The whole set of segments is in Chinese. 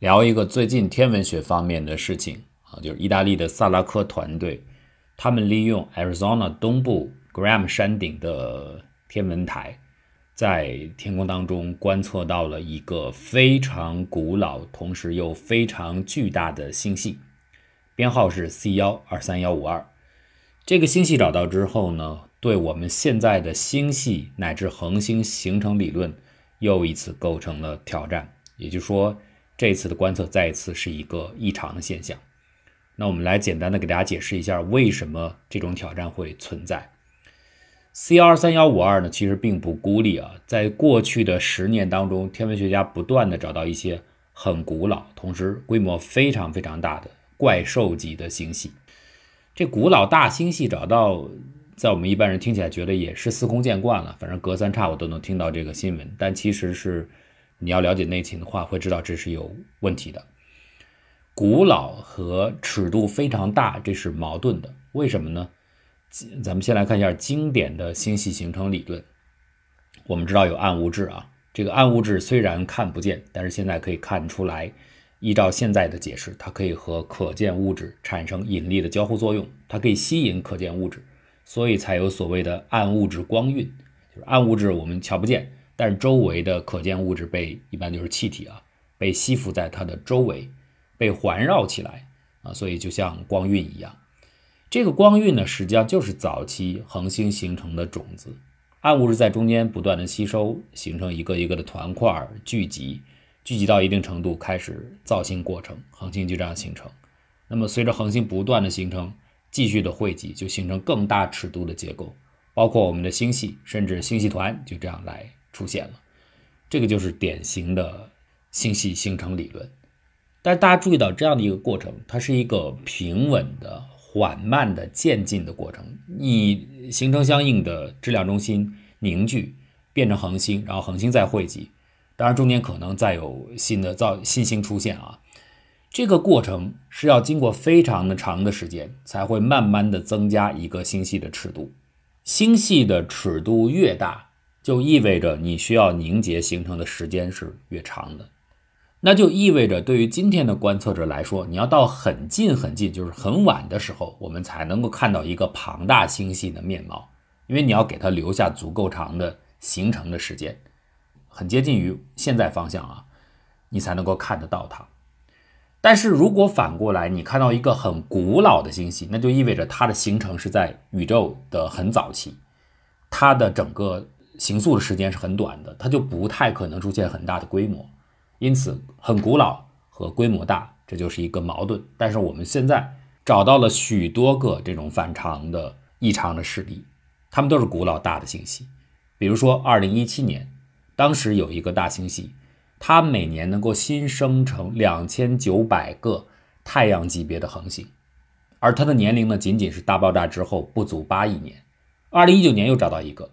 聊一个最近天文学方面的事情啊，就是意大利的萨拉科团队，他们利用 Arizona 东部 Graham 山顶的天文台，在天空当中观测到了一个非常古老，同时又非常巨大的星系，编号是 C 幺二三幺五二。这个星系找到之后呢，对我们现在的星系乃至恒星形成理论又一次构成了挑战。也就是说。这次的观测再一次是一个异常的现象。那我们来简单的给大家解释一下，为什么这种挑战会存在。C 二三幺五二呢，其实并不孤立啊。在过去的十年当中，天文学家不断的找到一些很古老，同时规模非常非常大的怪兽级的星系。这古老大星系找到，在我们一般人听起来觉得也是司空见惯了，反正隔三差五都能听到这个新闻，但其实是。你要了解内情的话，会知道这是有问题的。古老和尺度非常大，这是矛盾的。为什么呢？咱们先来看一下经典的星系形成理论。我们知道有暗物质啊，这个暗物质虽然看不见，但是现在可以看出来。依照现在的解释，它可以和可见物质产生引力的交互作用，它可以吸引可见物质，所以才有所谓的暗物质光晕。就是暗物质我们瞧不见。但是周围的可见物质被一般就是气体啊，被吸附在它的周围，被环绕起来啊，所以就像光晕一样。这个光晕呢，实际上就是早期恒星形成的种子，暗物质在中间不断的吸收，形成一个一个的团块聚集，聚集到一定程度开始造星过程，恒星就这样形成。那么随着恒星不断的形成，继续的汇集，就形成更大尺度的结构，包括我们的星系，甚至星系团就这样来。出现了，这个就是典型的星系形成理论。但是大家注意到这样的一个过程，它是一个平稳的、缓慢的渐进的过程。你形成相应的质量中心凝聚，变成恒星，然后恒星再汇集，当然中间可能再有新的造新星出现啊。这个过程是要经过非常的长的时间，才会慢慢的增加一个星系的尺度。星系的尺度越大。就意味着你需要凝结形成的时间是越长的，那就意味着对于今天的观测者来说，你要到很近很近，就是很晚的时候，我们才能够看到一个庞大星系的面貌，因为你要给它留下足够长的形成的时间，很接近于现在方向啊，你才能够看得到它。但是如果反过来，你看到一个很古老的星系，那就意味着它的形成是在宇宙的很早期，它的整个。形塑的时间是很短的，它就不太可能出现很大的规模，因此很古老和规模大，这就是一个矛盾。但是我们现在找到了许多个这种反常的异常的事例，它们都是古老大的星系。比如说，二零一七年，当时有一个大星系，它每年能够新生成两千九百个太阳级别的恒星，而它的年龄呢，仅仅是大爆炸之后不足八亿年。二零一九年又找到一个。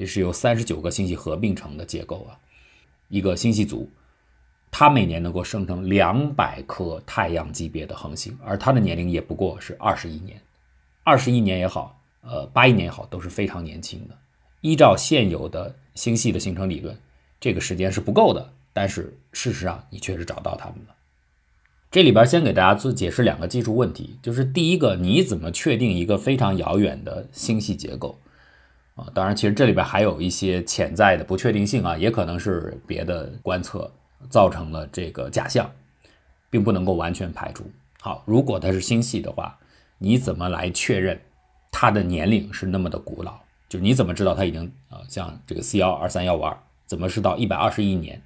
这是由三十九个星系合并成的结构啊，一个星系组，它每年能够生成两百颗太阳级别的恒星，而它的年龄也不过是二十亿年，二十亿年也好，呃，八亿年也好，都是非常年轻的。依照现有的星系的形成理论，这个时间是不够的，但是事实上你确实找到它们了。这里边先给大家做解释两个技术问题，就是第一个，你怎么确定一个非常遥远的星系结构？当然，其实这里边还有一些潜在的不确定性啊，也可能是别的观测造成了这个假象，并不能够完全排除。好，如果它是星系的话，你怎么来确认它的年龄是那么的古老？就你怎么知道它已经啊，像这个 C 幺二三幺五二，怎么是到一百二十亿年？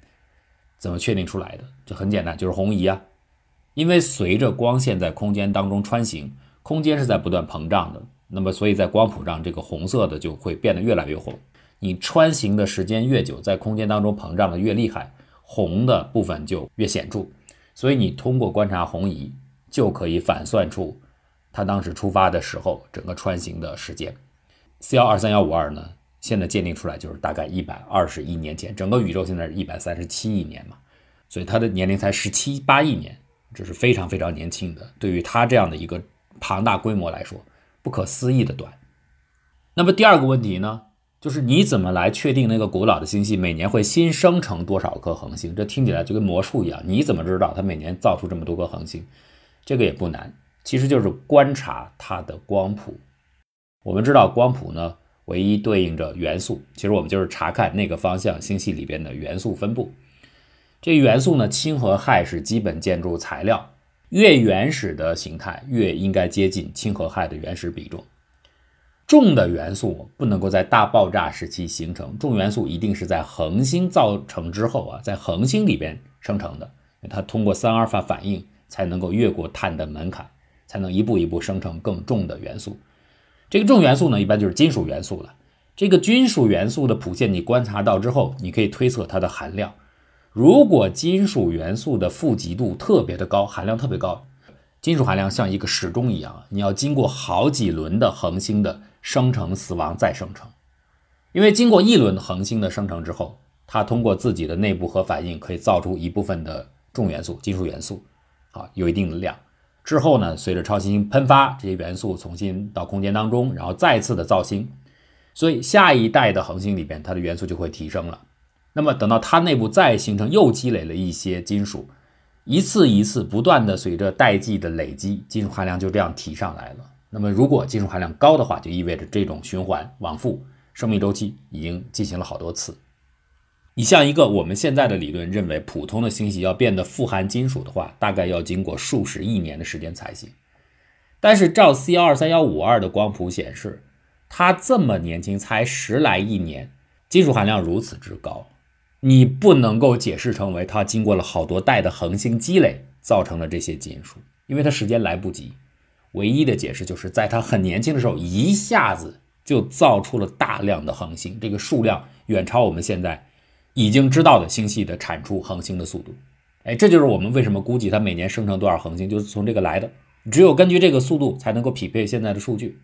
怎么确定出来的？就很简单，就是红移啊。因为随着光线在空间当中穿行，空间是在不断膨胀的。那么，所以在光谱上，这个红色的就会变得越来越红。你穿行的时间越久，在空间当中膨胀的越厉害，红的部分就越显著。所以你通过观察红移，就可以反算出它当时出发的时候整个穿行的时间。四幺二三幺五二呢，现在鉴定出来就是大概一百二十亿年前，整个宇宙现在是一百三十七亿年嘛，所以它的年龄才十七八亿年，这是非常非常年轻的。对于它这样的一个庞大规模来说。不可思议的短。那么第二个问题呢，就是你怎么来确定那个古老的星系每年会新生成多少颗恒星？这听起来就跟魔术一样。你怎么知道它每年造出这么多个恒星？这个也不难，其实就是观察它的光谱。我们知道光谱呢，唯一对应着元素。其实我们就是查看那个方向星系里边的元素分布。这元素呢，氢和氦是基本建筑材料，越原始的形态越应该接近氢和氦的原始比重。重的元素不能够在大爆炸时期形成，重元素一定是在恒星造成之后啊，在恒星里边生成的，它通过三阿尔法反应才能够越过碳的门槛，才能一步一步生成更重的元素。这个重元素呢，一般就是金属元素了。这个金属元素的谱线你观察到之后，你可以推测它的含量。如果金属元素的富集度特别的高，含量特别高，金属含量像一个时钟一样，你要经过好几轮的恒星的。生成、死亡、再生成，因为经过一轮恒星的生成之后，它通过自己的内部核反应可以造出一部分的重元素、金属元素，啊，有一定的量。之后呢，随着超新星喷发，这些元素重新到空间当中，然后再次的造星，所以下一代的恒星里边，它的元素就会提升了。那么等到它内部再形成，又积累了一些金属，一次一次不断的随着代际的累积，金属含量就这样提上来了。那么，如果金属含量高的话，就意味着这种循环往复生命周期已经进行了好多次。你像一个我们现在的理论认为，普通的星系要变得富含金属的话，大概要经过数十亿年的时间才行。但是照 C 幺二三幺五二的光谱显示，它这么年轻，才十来亿年，金属含量如此之高，你不能够解释成为它经过了好多代的恒星积累造成的这些金属，因为它时间来不及。唯一的解释就是在他很年轻的时候，一下子就造出了大量的恒星，这个数量远超我们现在已经知道的星系的产出恒星的速度。哎，这就是我们为什么估计它每年生成多少恒星，就是从这个来的。只有根据这个速度，才能够匹配现在的数据。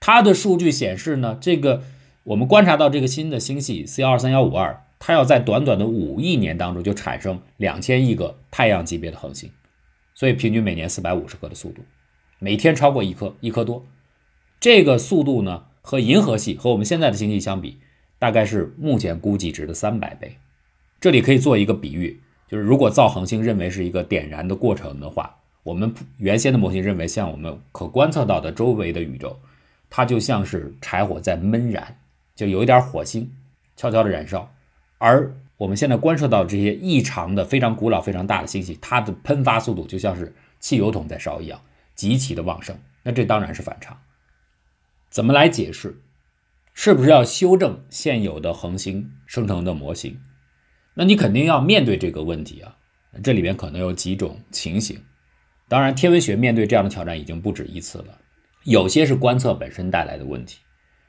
它的数据显示呢，这个我们观察到这个新的星系 C 二三幺五二，它要在短短的五亿年当中就产生两千亿个太阳级别的恒星，所以平均每年四百五十颗的速度。每天超过一颗，一颗多，这个速度呢，和银河系和我们现在的星系相比，大概是目前估计值的三百倍。这里可以做一个比喻，就是如果造恒星认为是一个点燃的过程的话，我们原先的模型认为，像我们可观测到的周围的宇宙，它就像是柴火在闷燃，就有一点火星悄悄的燃烧。而我们现在观测到这些异常的、非常古老、非常大的星系，它的喷发速度就像是汽油桶在烧一样。极其的旺盛，那这当然是反常。怎么来解释？是不是要修正现有的恒星生成的模型？那你肯定要面对这个问题啊。这里边可能有几种情形。当然，天文学面对这样的挑战已经不止一次了。有些是观测本身带来的问题，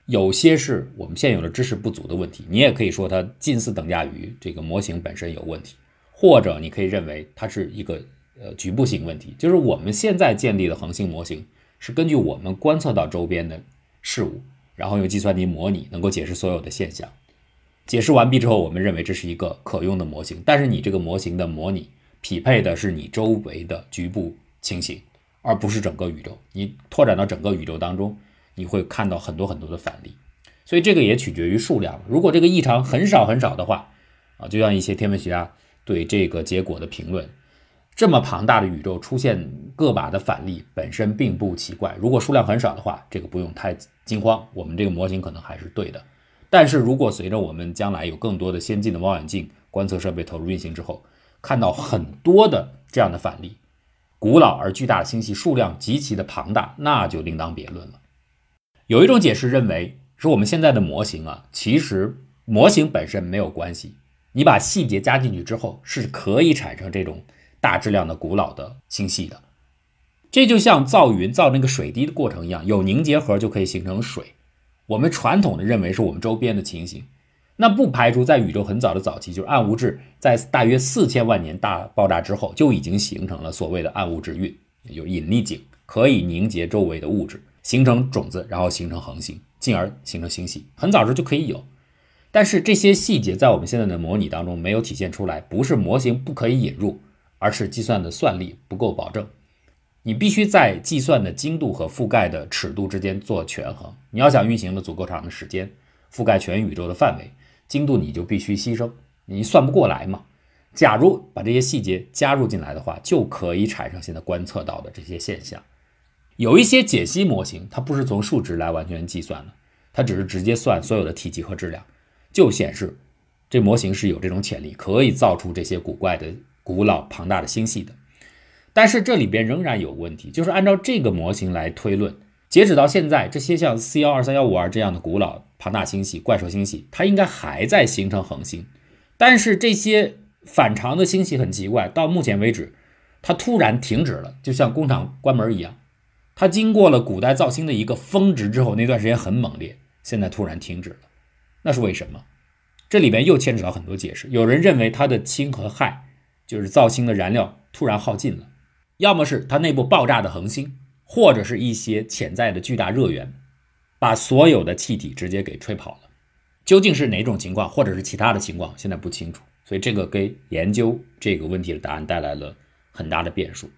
有些是我们现有的知识不足的问题。你也可以说它近似等价于这个模型本身有问题，或者你可以认为它是一个。呃，局部性问题就是我们现在建立的恒星模型是根据我们观测到周边的事物，然后用计算机模拟，能够解释所有的现象。解释完毕之后，我们认为这是一个可用的模型。但是你这个模型的模拟匹配的是你周围的局部情形，而不是整个宇宙。你拓展到整个宇宙当中，你会看到很多很多的反例。所以这个也取决于数量。如果这个异常很少很少的话，啊，就像一些天文学家对这个结果的评论。这么庞大的宇宙出现个把的反例本身并不奇怪。如果数量很少的话，这个不用太惊慌，我们这个模型可能还是对的。但是如果随着我们将来有更多的先进的望远镜观测设备投入运行之后，看到很多的这样的反例，古老而巨大的星系数量极其的庞大，那就另当别论了。有一种解释认为，是我们现在的模型啊，其实模型本身没有关系，你把细节加进去之后，是可以产生这种。大质量的古老的星系的，这就像造云造那个水滴的过程一样，有凝结核就可以形成水。我们传统的认为是我们周边的情形，那不排除在宇宙很早的早期，就是暗物质在大约四千万年大爆炸之后就已经形成了所谓的暗物质云，有引力井可以凝结周围的物质，形成种子，然后形成恒星，进而形成星系。很早时就可以有，但是这些细节在我们现在的模拟当中没有体现出来，不是模型不可以引入。而是计算的算力不够保证，你必须在计算的精度和覆盖的尺度之间做权衡。你要想运行的足够长的时间，覆盖全宇宙的范围，精度你就必须牺牲，你算不过来嘛。假如把这些细节加入进来的话，就可以产生现在观测到的这些现象。有一些解析模型，它不是从数值来完全计算的，它只是直接算所有的体积和质量，就显示这模型是有这种潜力，可以造出这些古怪的、古老庞大的星系的。但是这里边仍然有问题，就是按照这个模型来推论，截止到现在，这些像 C 幺二三幺五二这样的古老庞大星系、怪兽星系，它应该还在形成恒星，但是这些。反常的星系很奇怪，到目前为止，它突然停止了，就像工厂关门一样。它经过了古代造星的一个峰值之后，那段时间很猛烈，现在突然停止了，那是为什么？这里边又牵扯到很多解释。有人认为它的氢和氦就是造星的燃料突然耗尽了，要么是它内部爆炸的恒星，或者是一些潜在的巨大热源，把所有的气体直接给吹跑了。究竟是哪种情况，或者是其他的情况，现在不清楚。所以这个给研究这个问题的答案带来了很大的变数。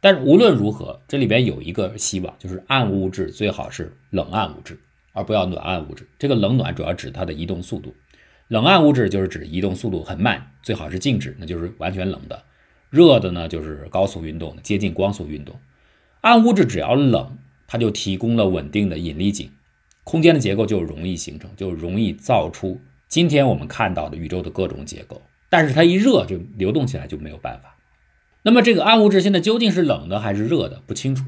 但是无论如何，这里边有一个希望，就是暗物质最好是冷暗物质，而不要暖暗物质。这个冷暖主要指它的移动速度，冷暗物质就是指移动速度很慢，最好是静止，那就是完全冷的。热的呢就是高速运动，接近光速运动。暗物质只要冷，它就提供了稳定的引力井，空间的结构就容易形成，就容易造出。今天我们看到的宇宙的各种结构，但是它一热就流动起来就没有办法。那么这个暗物质现在究竟是冷的还是热的，不清楚。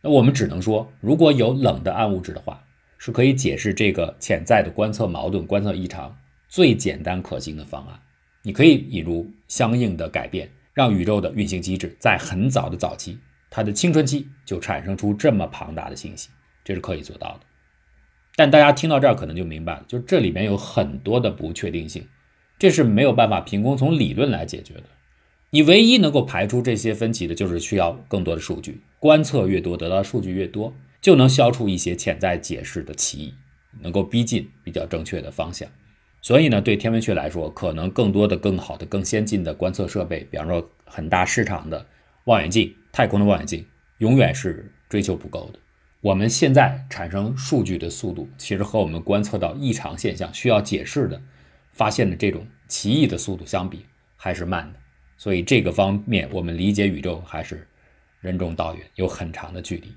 那我们只能说，如果有冷的暗物质的话，是可以解释这个潜在的观测矛盾、观测异常最简单可行的方案。你可以引入相应的改变，让宇宙的运行机制在很早的早期，它的青春期就产生出这么庞大的信息，这是可以做到的。但大家听到这儿可能就明白了，就这里面有很多的不确定性，这是没有办法凭空从理论来解决的。你唯一能够排除这些分歧的，就是需要更多的数据，观测越多，得到的数据越多，就能消除一些潜在解释的歧义，能够逼近比较正确的方向。所以呢，对天文学来说，可能更多的、更好的、更先进的观测设备，比方说很大市场的望远镜、太空的望远镜，永远是追求不够的。我们现在产生数据的速度，其实和我们观测到异常现象需要解释的、发现的这种奇异的速度相比，还是慢的。所以这个方面，我们理解宇宙还是任重道远，有很长的距离。